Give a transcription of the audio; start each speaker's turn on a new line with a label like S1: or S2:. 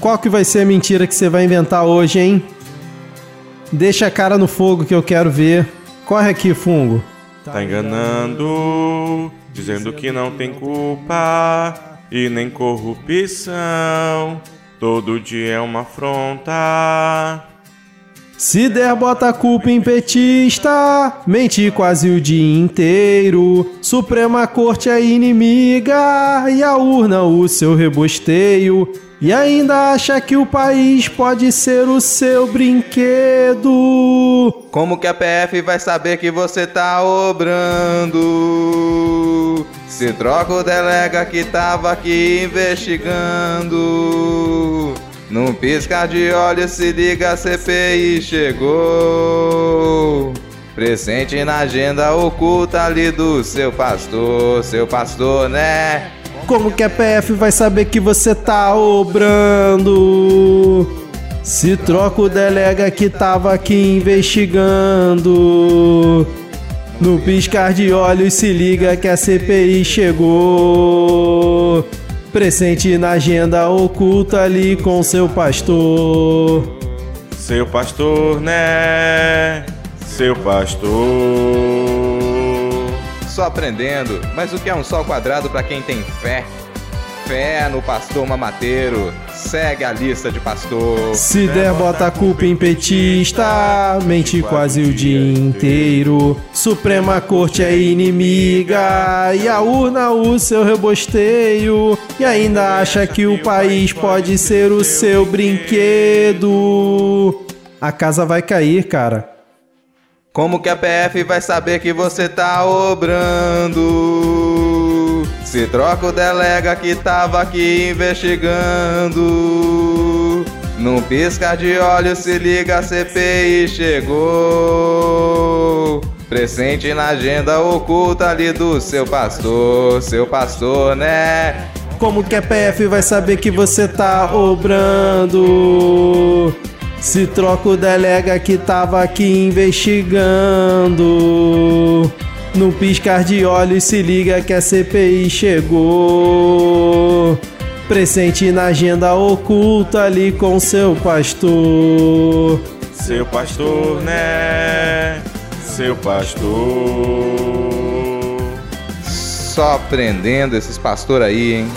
S1: Qual que vai ser a mentira que você vai inventar hoje, hein? Deixa a cara no fogo que eu quero ver. Corre aqui, fungo.
S2: Tá enganando, dizendo que não tem culpa e nem corrupção. Todo dia é uma afronta.
S1: Se der, bota a culpa em petista. Menti quase o dia inteiro. Suprema Corte é inimiga. E a urna, o seu rebosteio. E ainda acha que o país pode ser o seu brinquedo.
S3: Como que a PF vai saber que você tá obrando? Se troca o delega que tava aqui investigando. Num piscar de olhos se liga, a CPI chegou. Presente na agenda oculta ali do seu pastor, seu pastor, né?
S1: Como que a PF vai saber que você tá obrando? Se troca o delega que tava aqui investigando. No piscar de olhos se liga que a CPI chegou. Presente na agenda oculta ali com seu pastor.
S2: Seu pastor, né? Seu pastor.
S3: Só aprendendo, mas o que é um sol quadrado para quem tem fé? Fé no pastor mamateiro. Segue a lista de pastor.
S1: Se der, bota a culpa em petista. Mente quase o dia inteiro. Suprema Corte é inimiga. E a urna, o seu rebosteio. E ainda acha que o país pode ser o seu brinquedo. A casa vai cair, cara.
S3: Como que a PF vai saber que você tá obrando? Se troca o delega que tava aqui investigando. Num piscar de olhos se liga, a CPI chegou. Presente na agenda oculta ali do seu pastor, seu pastor, né?
S1: Como que a PF vai saber que você tá obrando? Se troca o delega que tava aqui investigando. No piscar de olhos se liga que a CPI chegou. Presente na agenda oculta ali com seu pastor.
S2: Seu pastor, né? Seu pastor.
S3: Só aprendendo esses pastores aí, hein?